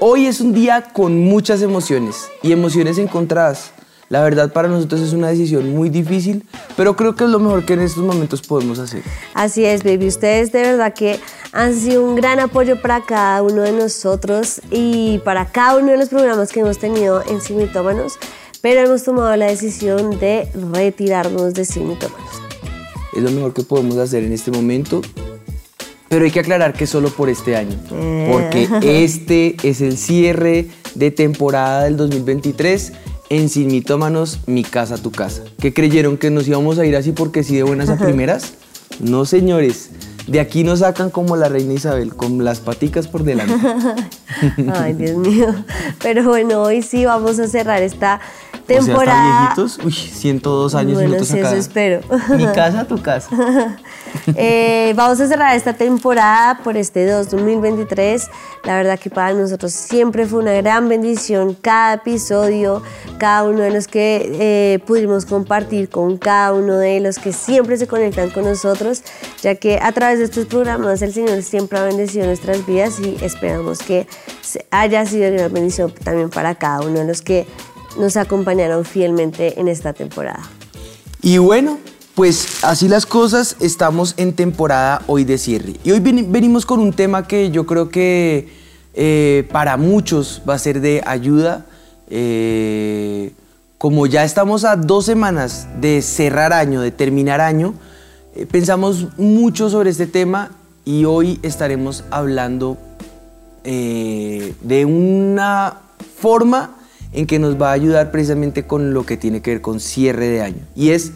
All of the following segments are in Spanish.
hoy es un día con muchas emociones y emociones encontradas. La verdad para nosotros es una decisión muy difícil, pero creo que es lo mejor que en estos momentos podemos hacer. Así es, baby. Ustedes de verdad que han sido un gran apoyo para cada uno de nosotros y para cada uno de los programas que hemos tenido en Simitómanos, pero hemos tomado la decisión de retirarnos de Simitómanos. Es lo mejor que podemos hacer en este momento, pero hay que aclarar que solo por este año, Eh. porque este es el cierre de temporada del 2023 en Sin Mitómanos, Mi Casa, Tu Casa. ¿Qué creyeron que nos íbamos a ir así porque sí de buenas a primeras? No, señores. De aquí nos sacan como la reina Isabel, con las paticas por delante. Ay, Dios mío. Pero bueno, hoy sí vamos a cerrar esta O sea, temporada. viejitos, uy, 102 años y Bueno, nosotros sí, eso espero. Mi casa, tu casa. Eh, vamos a cerrar esta temporada por este 2023. La verdad que para nosotros siempre fue una gran bendición cada episodio, cada uno de los que eh, pudimos compartir con cada uno de los que siempre se conectan con nosotros, ya que a través de estos programas el Señor siempre ha bendecido nuestras vidas y esperamos que haya sido gran bendición también para cada uno de los que nos acompañaron fielmente en esta temporada. Y bueno, pues así las cosas, estamos en temporada hoy de cierre. Y hoy veni- venimos con un tema que yo creo que eh, para muchos va a ser de ayuda. Eh, como ya estamos a dos semanas de cerrar año, de terminar año, eh, pensamos mucho sobre este tema y hoy estaremos hablando de una forma en que nos va a ayudar precisamente con lo que tiene que ver con cierre de año y es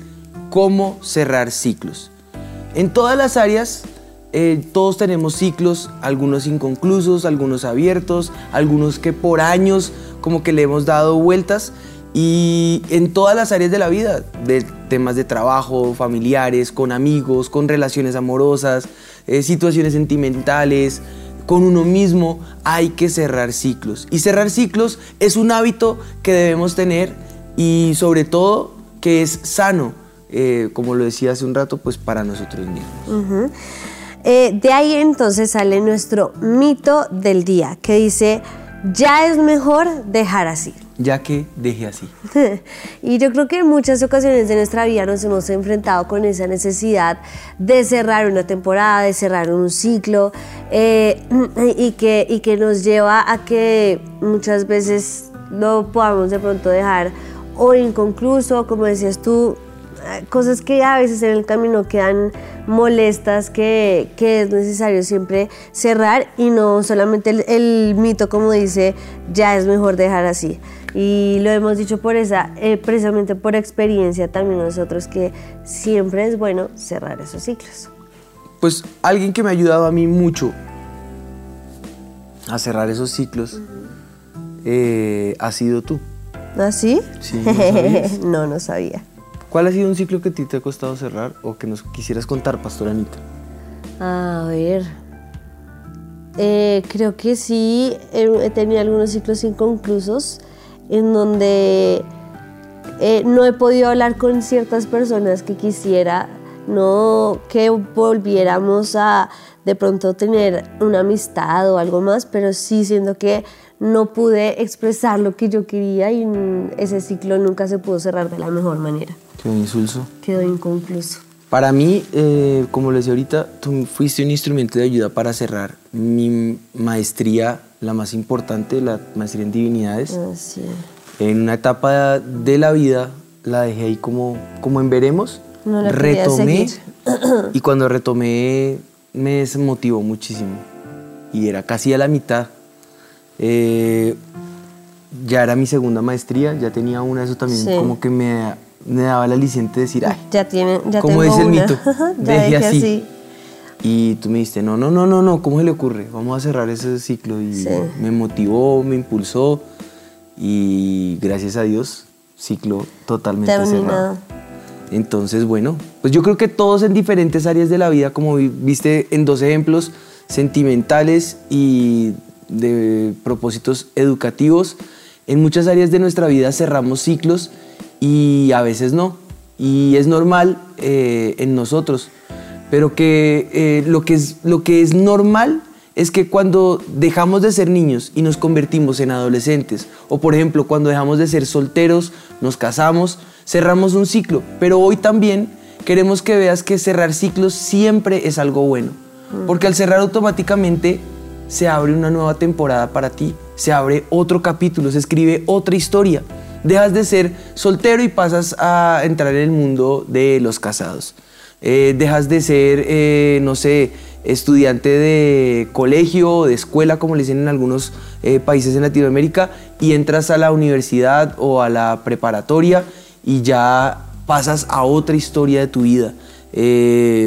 cómo cerrar ciclos. En todas las áreas eh, todos tenemos ciclos, algunos inconclusos, algunos abiertos, algunos que por años como que le hemos dado vueltas y en todas las áreas de la vida, de temas de trabajo, familiares, con amigos, con relaciones amorosas, eh, situaciones sentimentales, con uno mismo, hay que cerrar ciclos. Y cerrar ciclos es un hábito que debemos tener y sobre todo que es sano, eh, como lo decía hace un rato, pues para nosotros mismos. Eh, de ahí entonces sale nuestro mito del día, que dice, ya es mejor dejar así. Ya que deje así. y yo creo que en muchas ocasiones de nuestra vida nos hemos enfrentado con esa necesidad de cerrar una temporada, de cerrar un ciclo, eh, y, que, y que nos lleva a que muchas veces lo podamos de pronto dejar o inconcluso, como decías tú, cosas que a veces en el camino quedan molestas, que, que es necesario siempre cerrar y no solamente el, el mito como dice, ya es mejor dejar así. Y lo hemos dicho por esa, eh, precisamente por experiencia también nosotros, que siempre es bueno cerrar esos ciclos. Pues alguien que me ha ayudado a mí mucho a cerrar esos ciclos eh, ha sido tú. ¿Así? Sí, ¿no sabías? no, no sabía. ¿Cuál ha sido un ciclo que a ti te ha costado cerrar o que nos quisieras contar, Pastora Anita? A ver. Eh, creo que sí, he, he tenido algunos ciclos inconclusos en donde eh, no he podido hablar con ciertas personas que quisiera, no que volviéramos a de pronto tener una amistad o algo más, pero sí siento que no pude expresar lo que yo quería y mm, ese ciclo nunca se pudo cerrar de la mejor manera. Qué insulso. Quedó inconcluso. Para mí, eh, como les decía ahorita, tú fuiste un instrumento de ayuda para cerrar mi maestría, la más importante, la maestría en divinidades. Así. En una etapa de la vida la dejé ahí como, como en veremos. No la retomé y cuando retomé me desmotivó muchísimo. Y era casi a la mitad. Eh, ya era mi segunda maestría, ya tenía una, eso también Sí. como que me, me daba el aliciente de decir, ay, Ya tiene, ya como dice el mito, deje dejé así. Y tú me dijiste, no, no, no, no, no, ¿cómo se le ocurre? Vamos a cerrar ese ciclo. Y me motivó, me impulsó y gracias a Dios, ciclo totalmente cerrado. Entonces, bueno, pues yo creo que todos en diferentes áreas de la vida, como viste en dos ejemplos, sentimentales y de propósitos educativos, en muchas áreas de nuestra vida cerramos ciclos y a veces no. Y es normal eh, en nosotros. Pero que, eh, lo que es, lo que es normal es que cuando dejamos de ser niños y nos convertimos en adolescentes, o por ejemplo cuando dejamos de ser solteros, nos casamos, cerramos un ciclo. Pero hoy también queremos que veas que cerrar ciclos siempre es algo bueno. Porque al cerrar automáticamente se abre una nueva temporada para ti, se abre otro capítulo, se escribe otra historia. Dejas de ser soltero y pasas a entrar en el mundo de los casados. Eh, dejas de ser, eh, no sé, estudiante de colegio o de escuela, como le dicen en algunos eh, países en Latinoamérica, y entras a la universidad o a la preparatoria y ya pasas a otra historia de tu vida.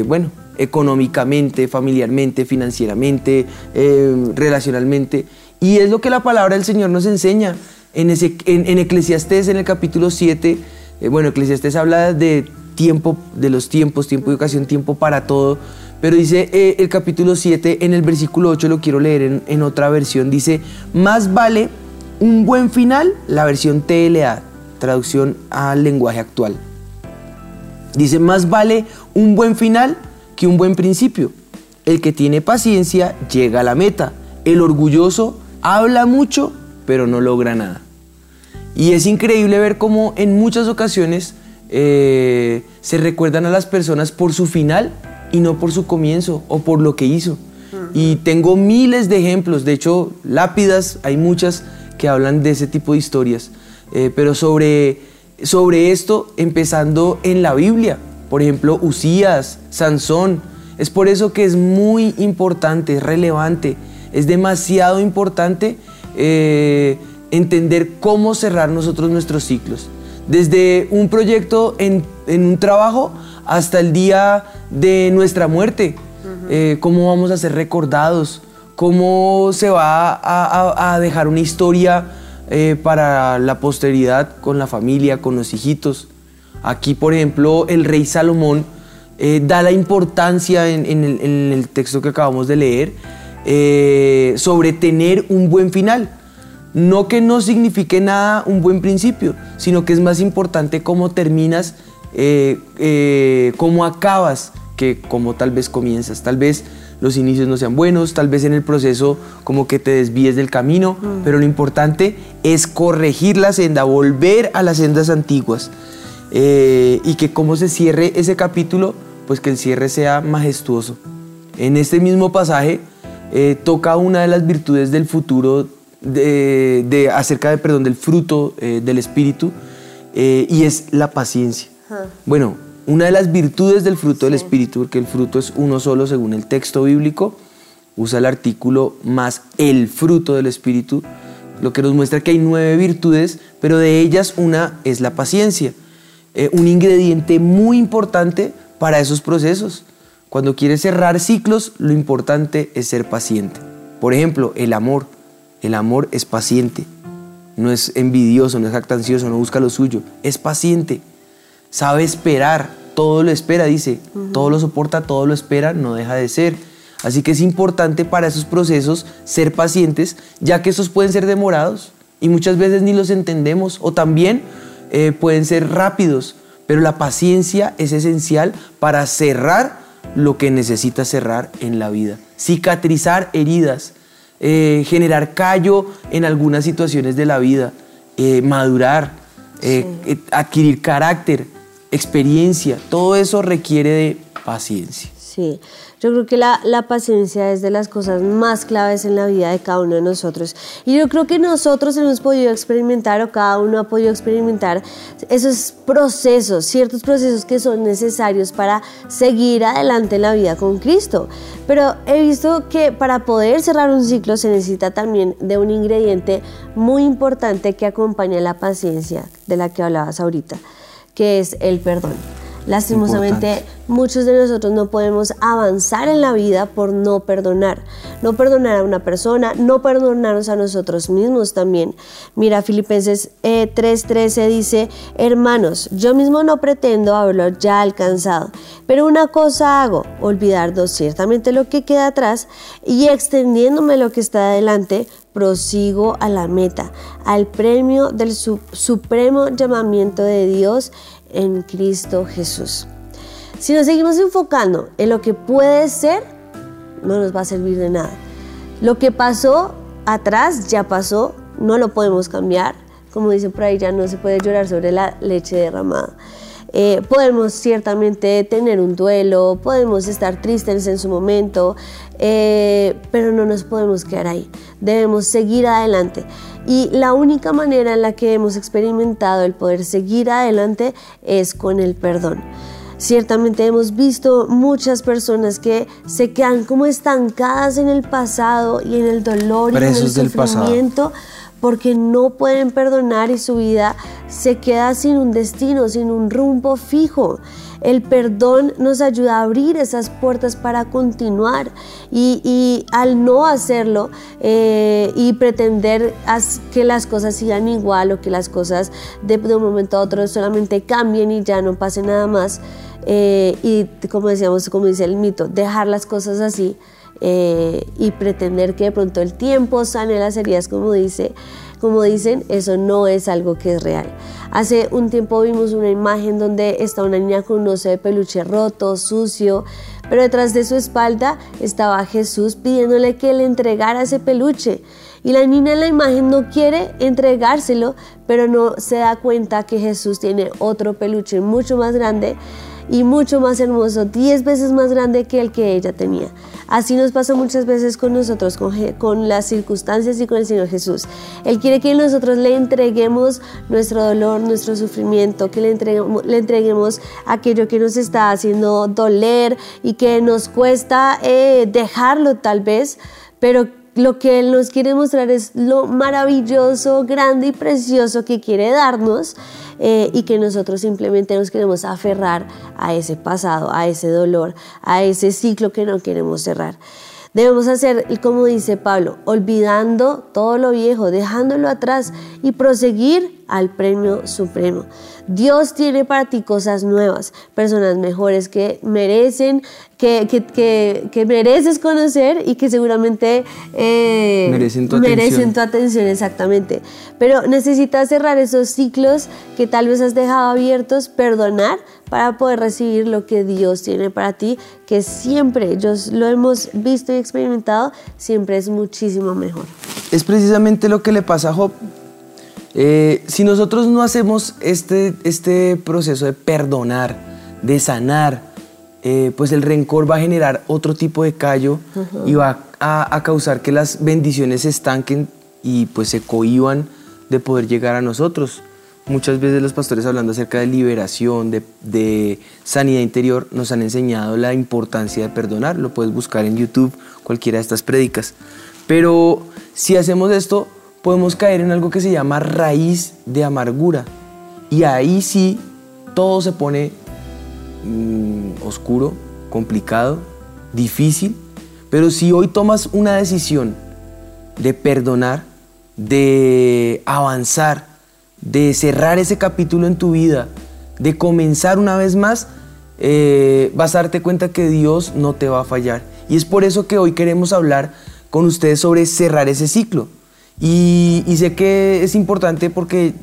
bueno, económicamente, familiarmente, financieramente, relacionalmente. Y es lo que la palabra del Señor nos enseña. En, ese, en, Eclesiastés, en el capítulo 7, bueno, Eclesiastés habla de tiempo, de los tiempos, tiempo y ocasión, tiempo para todo. Pero dice eh, el capítulo 7, en el versículo 8, lo quiero leer en, otra versión, dice, más vale un buen final, la versión TLA, traducción al lenguaje actual. Dice, más vale un buen final que un buen principio. El que tiene paciencia llega a la meta. El orgulloso habla mucho, pero no logra nada. Y es increíble ver cómo en muchas ocasiones eh, se recuerdan a las personas por su final y no por su comienzo o por lo que hizo. Y tengo miles de ejemplos, de hecho, lápidas, hay muchas que hablan de ese tipo de historias, eh, pero sobre, sobre esto, empezando en la Biblia, por ejemplo, Usías, Sansón, es por eso que es muy importante, es relevante, es demasiado importante eh, entender cómo cerrar nosotros nuestros ciclos. Desde un proyecto en, un trabajo hasta el día de nuestra muerte. Eh, cómo vamos a ser recordados, cómo se va a, dejar una historia eh, para la posteridad con la familia, con los hijitos. Aquí, por ejemplo, el rey Salomón eh, da la importancia en, el, texto que acabamos de leer sobre tener un buen final. No que no signifique nada un buen principio, sino que es más importante cómo terminas, eh, eh, cómo acabas, que cómo tal vez comienzas. Tal vez los inicios no sean buenos, tal vez en el proceso como que te desvíes del camino, mm. pero lo importante es corregir la senda, volver a las sendas antiguas eh, y que cómo se cierre ese capítulo, pues que el cierre sea majestuoso. En este mismo pasaje toca una de las virtudes del futuro de, acerca de, perdón, del fruto eh, del Espíritu eh, y es la paciencia. Bueno, una de las virtudes del fruto del Espíritu, porque el fruto es uno solo según el texto bíblico, usa el artículo más el fruto del Espíritu, lo que nos muestra que hay nueve virtudes, pero de ellas una es la paciencia, eh, un ingrediente muy importante para esos procesos. Cuando quieres cerrar ciclos, lo importante es ser paciente. Por ejemplo, el amor. El amor es paciente, no es envidioso, no es jactancioso, no busca lo suyo, es paciente, sabe esperar, todo lo espera, dice, todo lo soporta, todo lo espera, no deja de ser. Así que es importante para esos procesos ser pacientes, ya que esos pueden ser demorados y muchas veces ni los entendemos. O también eh, pueden ser rápidos, pero la paciencia es esencial para cerrar lo que necesita cerrar en la vida, cicatrizar heridas, eh, generar callo en algunas situaciones de la vida, eh, madurar, eh, adquirir carácter, experiencia, todo eso requiere de paciencia. Sí, yo creo que la, paciencia es de las cosas más claves en la vida de cada uno de nosotros. Y yo creo que nosotros hemos podido experimentar o cada uno ha podido experimentar esos procesos, ciertos procesos que son necesarios para seguir adelante en la vida con Cristo. Pero he visto que para poder cerrar un ciclo se necesita también de un ingrediente muy importante que acompaña la paciencia de la que hablabas ahorita, que es el perdón. Lastimosamente, muchos de nosotros no podemos avanzar en la vida por no perdonar. No perdonar a una persona, no perdonarnos a nosotros mismos también. Mira, Filipenses 3:13 eh, dice, hermanos, yo mismo no pretendo haberlo ya alcanzado, pero una cosa hago, olvidar ciertamente lo que queda atrás y extendiéndome lo que está adelante, prosigo a la meta, al premio del supremo llamamiento de Dios en Cristo Jesús. Si nos seguimos enfocando en lo que puede ser, no nos va a servir de nada. Lo que pasó atrás ya pasó, no lo podemos cambiar. Como dice por ahí, ya no se puede llorar sobre la leche derramada. Eh, podemos ciertamente tener un duelo, podemos estar tristes en su momento, eh, pero no nos podemos quedar ahí. Debemos seguir adelante. Y la única manera en la que hemos experimentado el poder seguir adelante es con el perdón. Ciertamente hemos visto muchas personas que se quedan como estancadas en el pasado y en el dolor y en el sufrimiento porque no pueden perdonar y su vida se queda sin un destino, sin un rumbo fijo. El perdón nos ayuda a abrir esas puertas para continuar y, al no hacerlo eh, y pretender que las cosas sigan igual o que las cosas de, un momento a otro solamente cambien y ya no pase nada más eh, y como decíamos, como dice el mito, dejar las cosas así eh, y pretender que de pronto el tiempo sane las heridas como dice como dicen, eso no es algo que es real. Hace un tiempo vimos una imagen donde está una niña con un oso de peluche roto, sucio, pero detrás de su espalda estaba Jesús pidiéndole que le entregara ese peluche. Y la niña en la imagen no quiere entregárselo, pero no se da cuenta que Jesús tiene otro peluche mucho más grande y mucho más hermoso, 10 veces más grande que el que ella tenía. Así nos pasa muchas veces con nosotros, con, las circunstancias y con el Señor Jesús. Él quiere que nosotros le entreguemos nuestro dolor, nuestro sufrimiento, que le entreguemos, le entreguemos aquello que nos está haciendo doler y que nos cuesta eh, dejarlo tal vez, pero lo que Él nos quiere mostrar es lo maravilloso, grande y precioso que quiere darnos eh, y que nosotros simplemente nos queremos aferrar a ese pasado, a ese dolor, a ese ciclo que no queremos cerrar. Debemos hacer, como dice Pablo, olvidando todo lo viejo, dejándolo atrás y proseguir al premio supremo. Dios tiene para ti cosas nuevas, personas mejores que merecen, que, que, mereces conocer y que seguramente eh, merecen, tu, merecen tu atención exactamente. Pero necesitas cerrar esos ciclos que tal vez has dejado abiertos, perdonar para poder recibir lo que Dios tiene para ti, que siempre, ellos lo hemos visto y experimentado, siempre es muchísimo mejor. Es precisamente lo que le pasa a Job. Eh, si nosotros no hacemos este, este proceso de perdonar, de sanar, eh, pues el rencor va a generar otro tipo de callo y va a, causar que las bendiciones se estanquen y pues se cohiban de poder llegar a nosotros. Muchas veces los pastores hablando acerca de liberación, de, de, sanidad interior, nos han enseñado la importancia de perdonar. Lo puedes buscar en YouTube, cualquiera de estas prédicas. Pero si hacemos esto, podemos caer en algo que se llama raíz de amargura. Y ahí sí todo se pone mm, oscuro, complicado, difícil. Pero si hoy tomas una decisión de perdonar, de avanzar, de cerrar ese capítulo en tu vida, de comenzar una vez más, eh, vas a darte cuenta que Dios no te va a fallar. Y es por eso que hoy queremos hablar con ustedes sobre cerrar ese ciclo. Y, sé que es importante porque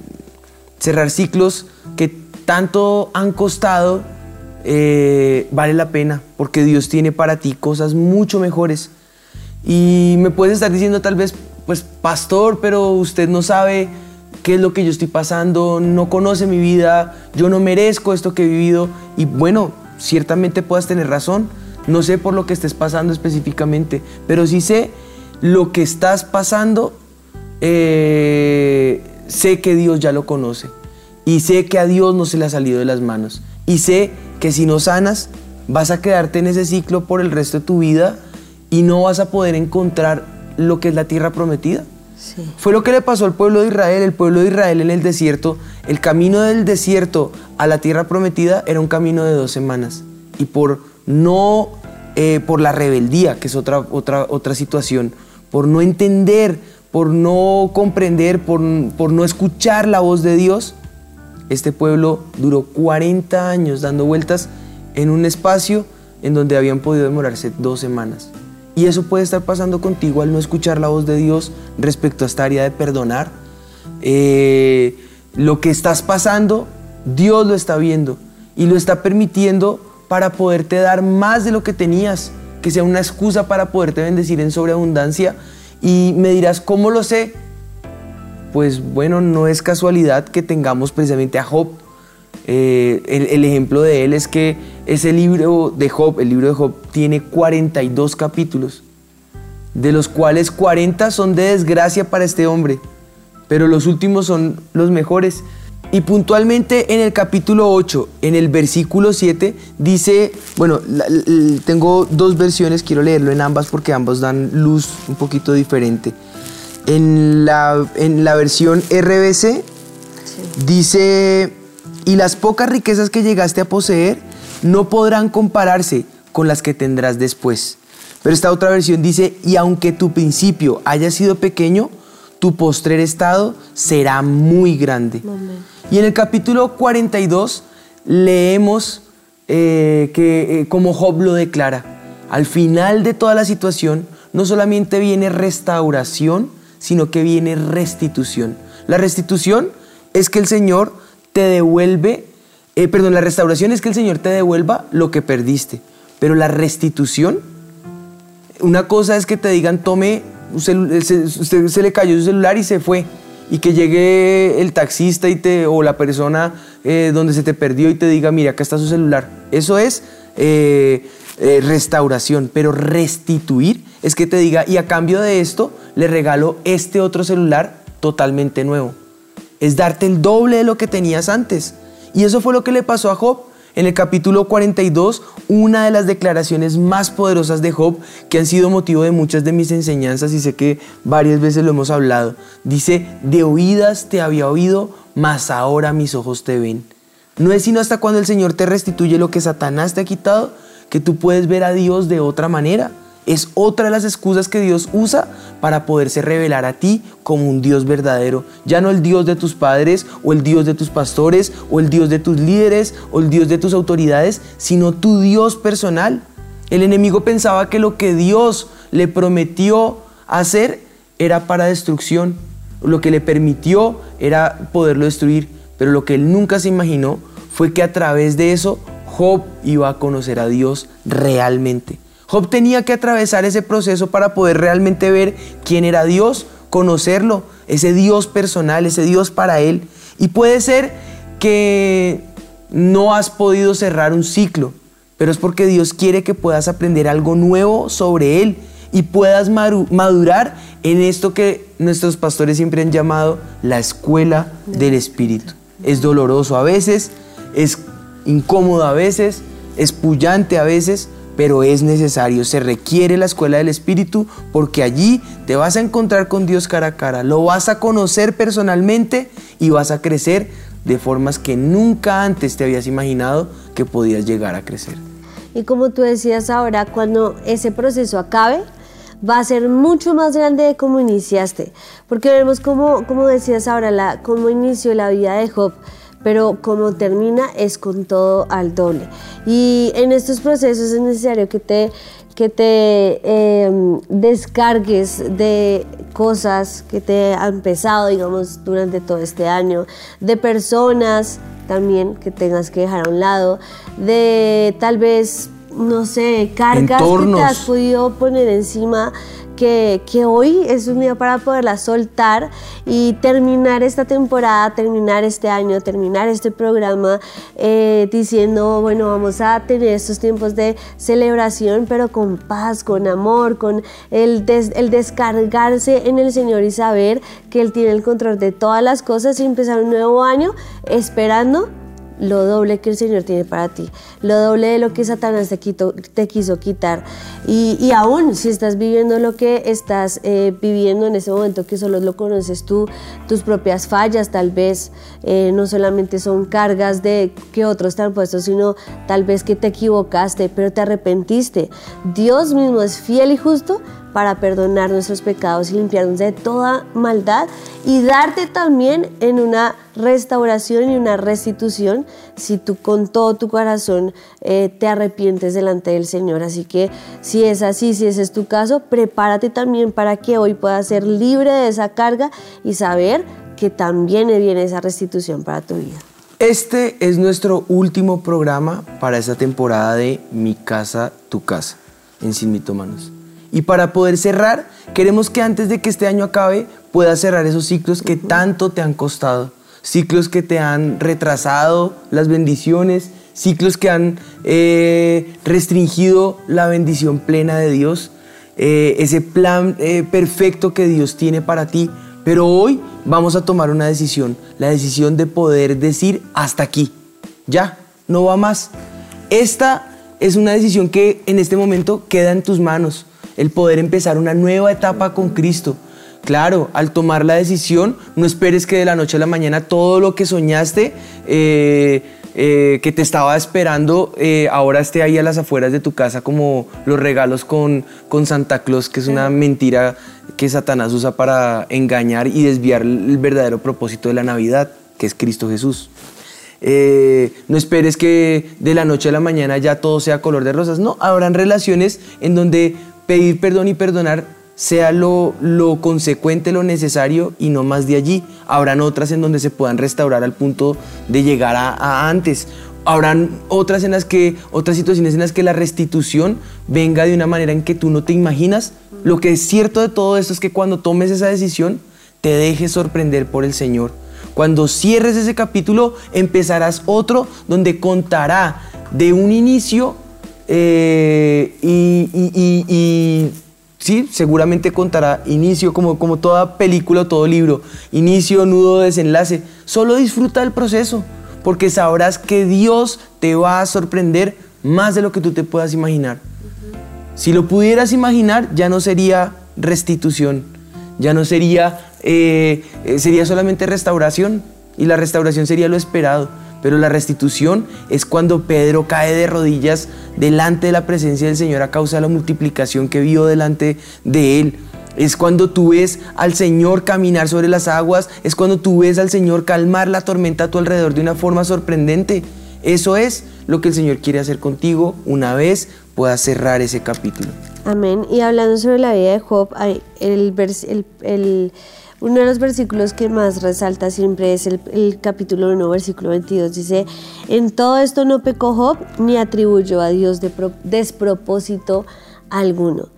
cerrar ciclos que tanto han costado eh, vale la pena porque Dios tiene para ti cosas mucho mejores. Y me puedes estar diciendo tal vez, pues pastor, pero usted no sabe qué es lo que yo estoy pasando, no conoce mi vida, yo no merezco esto que he vivido. Y bueno, ciertamente puedas tener razón. No sé por lo que estés pasando específicamente, pero sí sé lo que estás pasando eh, sé que Dios ya lo conoce y sé que a Dios no se le ha salido de las manos y sé que si no sanas vas a quedarte en ese ciclo por el resto de tu vida y no vas a poder encontrar lo que es la tierra prometida. Fue lo que le pasó al pueblo de Israel. El pueblo de Israel en el desierto, el camino del desierto a la tierra prometida era un camino de dos semanas. Y por no, eh, por la rebeldía, que es otra, otra, otra situación, por no entender, por no comprender, por, por no escuchar la voz de Dios, este pueblo duró 40 años dando vueltas en un espacio en donde habían podido demorarse dos semanas. Y eso puede estar pasando contigo al no escuchar la voz de Dios respecto a esta área de perdonar. Eh, lo que estás pasando, Dios lo está viendo y lo está permitiendo para poderte dar más de lo que tenías, que sea una excusa para poderte bendecir en sobreabundancia. Y me dirás, ¿cómo lo sé? Pues bueno, no es casualidad que tengamos precisamente a Job. Eh, el, el ejemplo de él es que ese libro de Job, el libro de Job, tiene 42 capítulos, de los cuales 40 son de desgracia para este hombre, pero los últimos son los mejores. Y puntualmente en el capítulo 8, en el versículo 7, dice, bueno, tengo dos versiones, quiero leerlo en ambas porque ambos dan luz un poquito diferente. En la, en la versión RBC dice, y las pocas riquezas que llegaste a poseer no podrán compararse con las que tendrás después. Pero esta otra versión dice, y aunque tu principio haya sido pequeño, tu postrer estado será muy grande. Y en el capítulo 42 leemos eh, que eh, como Job lo declara, al final de toda la situación no solamente viene restauración, sino que viene restitución. La restitución es que el Señor te devuelve eh, perdón, la restauración es que el Señor te devuelva lo que perdiste, pero la restitución, una cosa es que te digan, tome, usted, se, le cayó su celular y se fue, y que llegue el taxista y te, o la persona eh, donde se te perdió y te diga, mira, acá está su celular. Eso es eh, restauración, pero restituir es que te diga, y a cambio de esto, le regalo este otro celular totalmente nuevo. Es darte el doble de lo que tenías antes. Y eso fue lo que le pasó a Job. En el capítulo 42, una de las declaraciones más poderosas de Job, que han sido motivo de muchas de mis enseñanzas y sé que varias veces lo hemos hablado, dice, de oídas te había oído, mas ahora mis ojos te ven. No es sino hasta cuando el Señor te restituye lo que Satanás te ha quitado, que tú puedes ver a Dios de otra manera. Es otra de las excusas que Dios usa para poderse revelar a ti como un Dios verdadero. Ya no el Dios de tus padres o el Dios de tus pastores o el Dios de tus líderes o el Dios de tus autoridades, sino tu Dios personal. El enemigo pensaba que lo que Dios le prometió hacer era para destrucción. Lo que le permitió era poderlo destruir. Pero lo que él nunca se imaginó fue que a través de eso Job iba a conocer a Dios realmente. Job tenía que atravesar ese proceso para poder realmente ver quién era Dios, conocerlo, ese Dios personal, ese Dios para él. Y puede ser que no has podido cerrar un ciclo, pero es porque Dios quiere que puedas aprender algo nuevo sobre Él y puedas madurar en esto que nuestros pastores siempre han llamado la escuela del Espíritu. Es doloroso a veces, es incómodo a veces, es pullante a veces, pero es necesario, se requiere la escuela del Espíritu porque allí te vas a encontrar con Dios cara a cara, lo vas a conocer personalmente y vas a crecer de formas que nunca antes te habías imaginado que podías llegar a crecer. Y como tú decías ahora, cuando ese proceso acabe, va a ser mucho más grande de cómo iniciaste, porque vemos como, como decías ahora, la, cómo inició la vida de Job pero como termina es con todo al doble. Y en estos procesos es necesario que te, que te em, descargues de cosas que te han pesado, digamos, durante todo este año, de personas también que tengas que dejar a un lado, de tal vez, no sé, cargas que te has podido poner encima que, hoy es un día para poderla soltar y terminar esta temporada, terminar este año, terminar este programa eh, diciendo, bueno, vamos a tener estos tiempos de celebración, pero con paz, con amor, con el, el descargarse en el Señor y saber que Él tiene el control de todas las cosas y empezar un nuevo año esperando lo doble que el Señor tiene para ti, lo doble de lo que Satanás te, quiso quitar. Y, y, aún si estás viviendo lo que estás eh, viviendo en ese momento, que solo lo conoces tú, tus propias fallas tal vez, eh, no solamente son cargas de que otros te han puesto, sino tal vez que te equivocaste, pero te arrepentiste. Dios mismo es fiel y justo para perdonar nuestros pecados y limpiarnos de toda maldad y darte también en una restauración y una restitución si tú con todo tu corazón eh, te arrepientes delante del Señor. Así que si es así, si ese es tu caso, prepárate también para que hoy puedas ser libre de esa carga y saber que también viene esa restitución para tu vida. Este es nuestro último programa para esta temporada de Mi casa, tu casa, en Sin Mitomanos. Y para poder cerrar, queremos que antes de que este año acabe puedas cerrar esos ciclos que tanto te han costado, ciclos que te han retrasado las bendiciones, ciclos que han eh, restringido la bendición plena de Dios, eh, ese plan eh, perfecto que Dios tiene para ti. Pero hoy vamos a tomar una decisión, la decisión de poder decir hasta aquí, ya, no va más. Esta es una decisión que en este momento queda en tus manos el poder empezar una nueva etapa con Cristo. Claro, al tomar la decisión, no esperes que de la noche a la mañana todo lo que soñaste, eh, eh, que te estaba esperando, eh, ahora esté ahí a las afueras de tu casa como los regalos con, con Santa Claus, que es una mentira que Satanás usa para engañar y desviar el verdadero propósito de la Navidad, que es Cristo Jesús. no esperes que de la noche a la mañana ya todo sea color de rosas. No, habrán relaciones en donde pedir perdón y perdonar sea lo, lo, consecuente, lo necesario y no más de allí. Habrán otras en donde se puedan restaurar al punto de llegar a, antes. Habrán otras en las que, otras situaciones en las que la restitución venga de una manera en que tú no te imaginas. Lo que es cierto de todo esto es que cuando tomes esa decisión, te dejes sorprender por el Señor. Cuando cierres ese capítulo, empezarás otro donde contará de un inicio eh, y, sí, seguramente contará inicio, como, como toda película o todo libro, inicio, nudo, desenlace. Solo disfruta del proceso, porque sabrás que Dios te va a sorprender más de lo que tú te puedas imaginar. Si lo pudieras imaginar, ya no sería restitución, ya no sería, eh, eh, sería solamente restauración, y la restauración sería lo esperado. Pero la restitución es cuando Pedro cae de rodillas delante de la presencia del Señor a causa de la multiplicación que vio delante de él. Es cuando tú ves al Señor caminar sobre las aguas, es cuando tú ves al Señor calmar la tormenta a tu alrededor de una forma sorprendente. Eso es lo que el Señor quiere hacer contigo una vez puedas cerrar ese capítulo. Amén. Y hablando sobre la vida de Job, el, el, el uno de los versículos que más resalta siempre es el, capítulo 1, versículo 22. Dice, en todo esto no pecó Job ni atribuyó a Dios de despropósito alguno.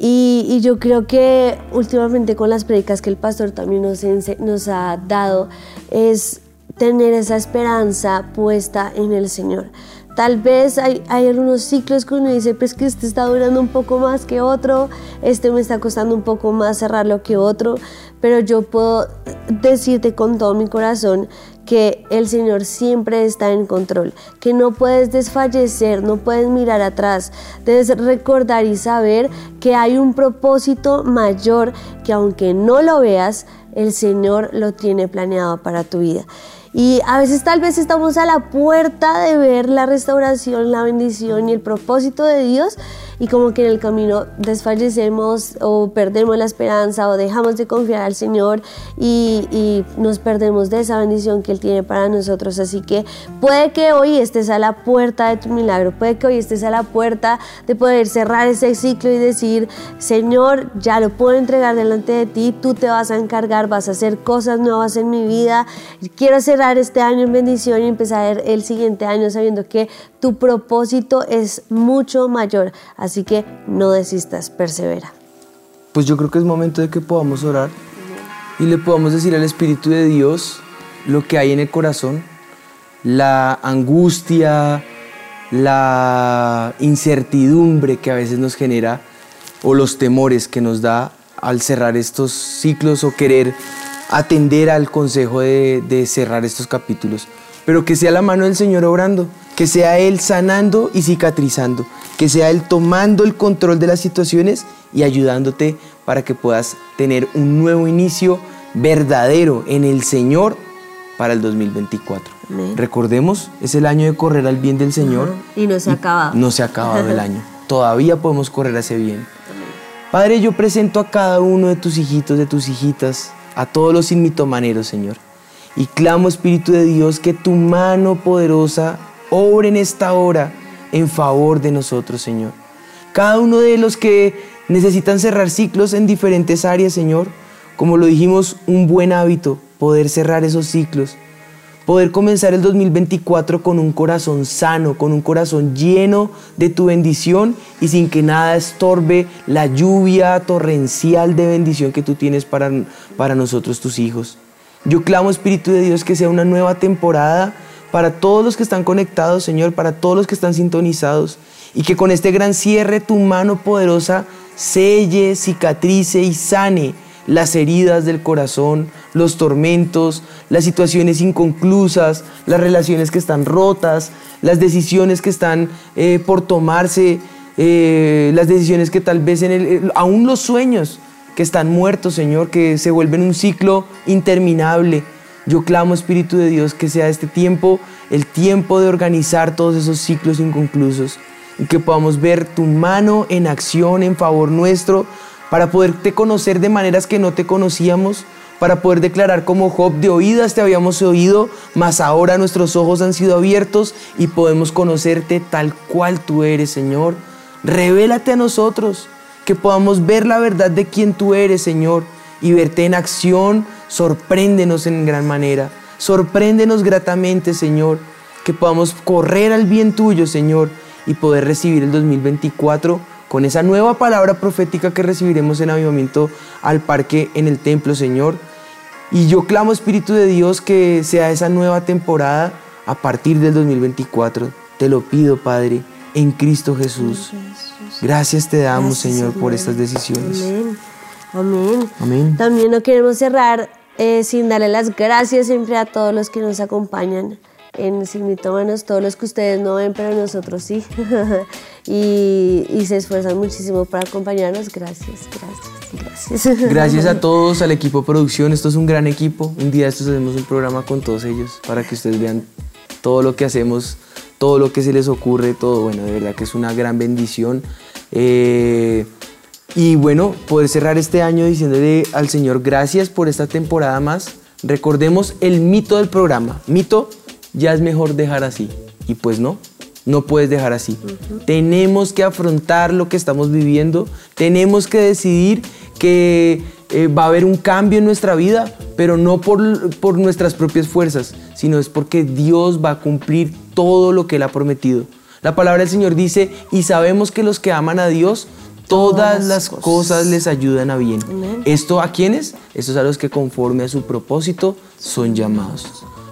Y, yo creo que últimamente con las predicas que el pastor también nos, nos ha dado es tener esa esperanza puesta en el Señor. Tal vez hay, hay, algunos ciclos que uno dice, pues que este está durando un poco más que otro, este me está costando un poco más cerrarlo que otro, pero yo puedo decirte con todo mi corazón que el Señor siempre está en control, que no puedes desfallecer, no puedes mirar atrás, debes recordar y saber que hay un propósito mayor que aunque no lo veas, el Señor lo tiene planeado para tu vida. Y a veces tal vez estamos a la puerta de ver la restauración, la bendición y el propósito de Dios y como que en el camino desfallecemos o perdemos la esperanza o dejamos de confiar al Señor y, nos perdemos de esa bendición que Él tiene para nosotros. Así que puede que hoy estés a la puerta de tu milagro, puede que hoy estés a la puerta de poder cerrar ese ciclo y decir, Señor, ya lo puedo entregar delante de ti, tú te vas a encargar, vas a hacer cosas nuevas en mi vida, quiero cerrar este año en bendición y empezar el siguiente año sabiendo que tu propósito es mucho mayor. Que no desistas, persevera. Pues yo creo que es momento de que podamos orar y le podamos decir al Espíritu de Dios lo que hay en el corazón, la angustia, la incertidumbre que a veces nos genera o los temores que nos da al cerrar estos ciclos o querer atender al consejo de, de cerrar estos capítulos. pero que sea la mano del Señor obrando, que sea Él sanando y cicatrizando, que sea Él tomando el control de las situaciones y ayudándote para que puedas tener un nuevo inicio verdadero en el Señor para el 2024. Recordemos, es el año de correr al bien del Señor. Y no se ha acabado. No se ha acabado el año. Todavía podemos correr a ese bien. Padre, yo presento a cada uno de tus hijitos, de tus hijitas, a todos los inmitomaneros, Señor. Y clamo, Espíritu de Dios, que tu mano poderosa obre en esta hora en favor de nosotros, Señor. Cada uno de los que necesitan cerrar ciclos en diferentes áreas, Señor, como lo dijimos, un buen hábito, poder cerrar esos ciclos, poder comenzar el 2024 con un corazón sano, con un corazón lleno de tu bendición y sin que nada estorbe la lluvia torrencial de bendición que tú tienes para, para nosotros, tus hijos. Yo clamo, Espíritu de Dios, que sea una nueva temporada para todos los que están conectados, Señor, para todos los que están sintonizados, y que con este gran cierre tu mano poderosa selle, cicatrice y sane las heridas del corazón, los tormentos, las situaciones inconclusas, las relaciones que están rotas, las decisiones que están eh, por tomarse, eh, las decisiones que tal vez en eh, aún los sueños que están muertos, Señor, que se vuelven un ciclo interminable. Yo clamo, Espíritu de Dios, que sea este tiempo el tiempo de organizar todos esos ciclos inconclusos y que podamos ver tu mano en acción en favor nuestro para poderte conocer de maneras que no te conocíamos, para poder declarar como Job de oídas te habíamos oído, mas ahora nuestros ojos han sido abiertos y podemos conocerte tal cual tú eres, Señor. Revélate a nosotros, que podamos ver la verdad de quién tú eres, Señor, y verte en acción. Sorpréndenos en gran manera. Sorpréndenos gratamente, Señor, que podamos correr al bien tuyo, Señor, y poder recibir el 2024 con esa nueva palabra profética que recibiremos en avivamiento al parque en el templo, Señor. Y yo clamo, Espíritu de Dios, que sea esa nueva temporada a partir del 2024. Te lo pido, Padre, en Cristo Jesús. Gracias te damos, Señor, por estas decisiones. Amén. Amén. Amén. También no queremos cerrar eh, sin darle las gracias siempre a todos los que nos acompañan en Signitómanos, todos los que ustedes no ven, pero nosotros sí. y, y, se esfuerzan muchísimo para acompañarnos. Gracias, gracias, gracias. Gracias a todos, al equipo de producción. Esto es un gran equipo. Un día estos hacemos un programa con todos ellos para que ustedes vean todo lo que hacemos, todo lo que se les ocurre, todo. Bueno, de verdad que es una gran bendición. Eh, y bueno, poder cerrar este año diciéndole al Señor gracias por esta temporada más. Recordemos el mito del programa. Mito ya es mejor dejar así. Y pues no, no puedes dejar así. Tenemos que afrontar lo que estamos viviendo, tenemos que decidir que eh, va a haber un cambio en nuestra vida, pero no por, por nuestras propias fuerzas, sino es porque Dios va a cumplir todo lo que Él ha prometido. La palabra del Señor dice, y sabemos que los que aman a Dios, todas las cosas. les ayudan a bien. ¿Esto a quiénes? Estos a los que conforme a su propósito son llamados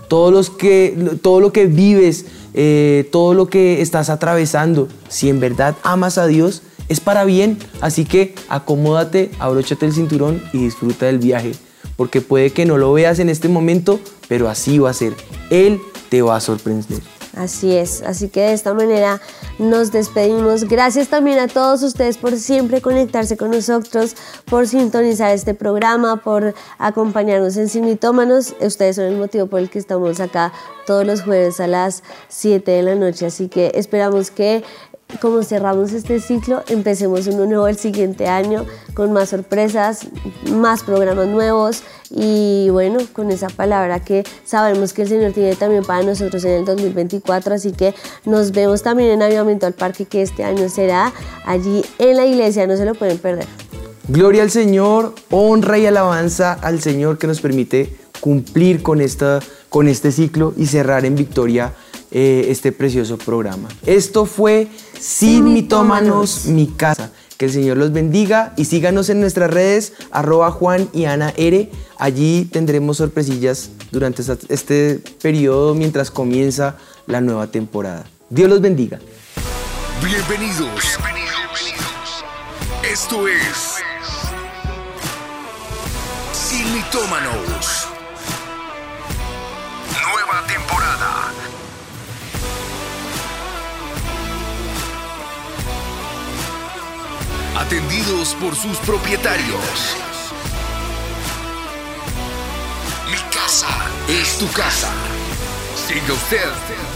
todo, los que, todo lo que vives, eh, todo lo que estás atravesando, si en verdad amas a Dios, es para bien. Así que acomódate, abróchate el cinturón y disfruta del viaje. Porque puede que no lo veas en este momento, pero así va a ser. Él te va a sorprender. Así es, así que de esta manera nos despedimos. Gracias también a todos ustedes por siempre conectarse con nosotros, por sintonizar este programa, por acompañarnos en Simitómanos. Ustedes son el motivo por el que estamos acá todos los jueves a las 7 de la noche, así que esperamos que como cerramos este ciclo, empecemos uno nuevo el siguiente año con más sorpresas, más programas nuevos y bueno, con esa palabra que sabemos que el Señor tiene también para nosotros en el 2024, así que nos vemos también en Avivamiento al Parque que este año será allí en la iglesia, no se lo pueden perder. Gloria al Señor, honra y alabanza al Señor que nos permite cumplir con, esta, con este ciclo y cerrar en victoria eh, este precioso programa. Esto fue Sin Mitómanos, mi casa. Que el Señor los bendiga y síganos en nuestras redes, arroba Juan y Ana R. Allí tendremos sorpresillas durante este periodo mientras comienza la nueva temporada. Dios los bendiga. Bienvenidos. Bienvenidos. Esto es Sin Mitómanos. Atendidos por sus propietarios. Mi casa es tu casa. Siga usted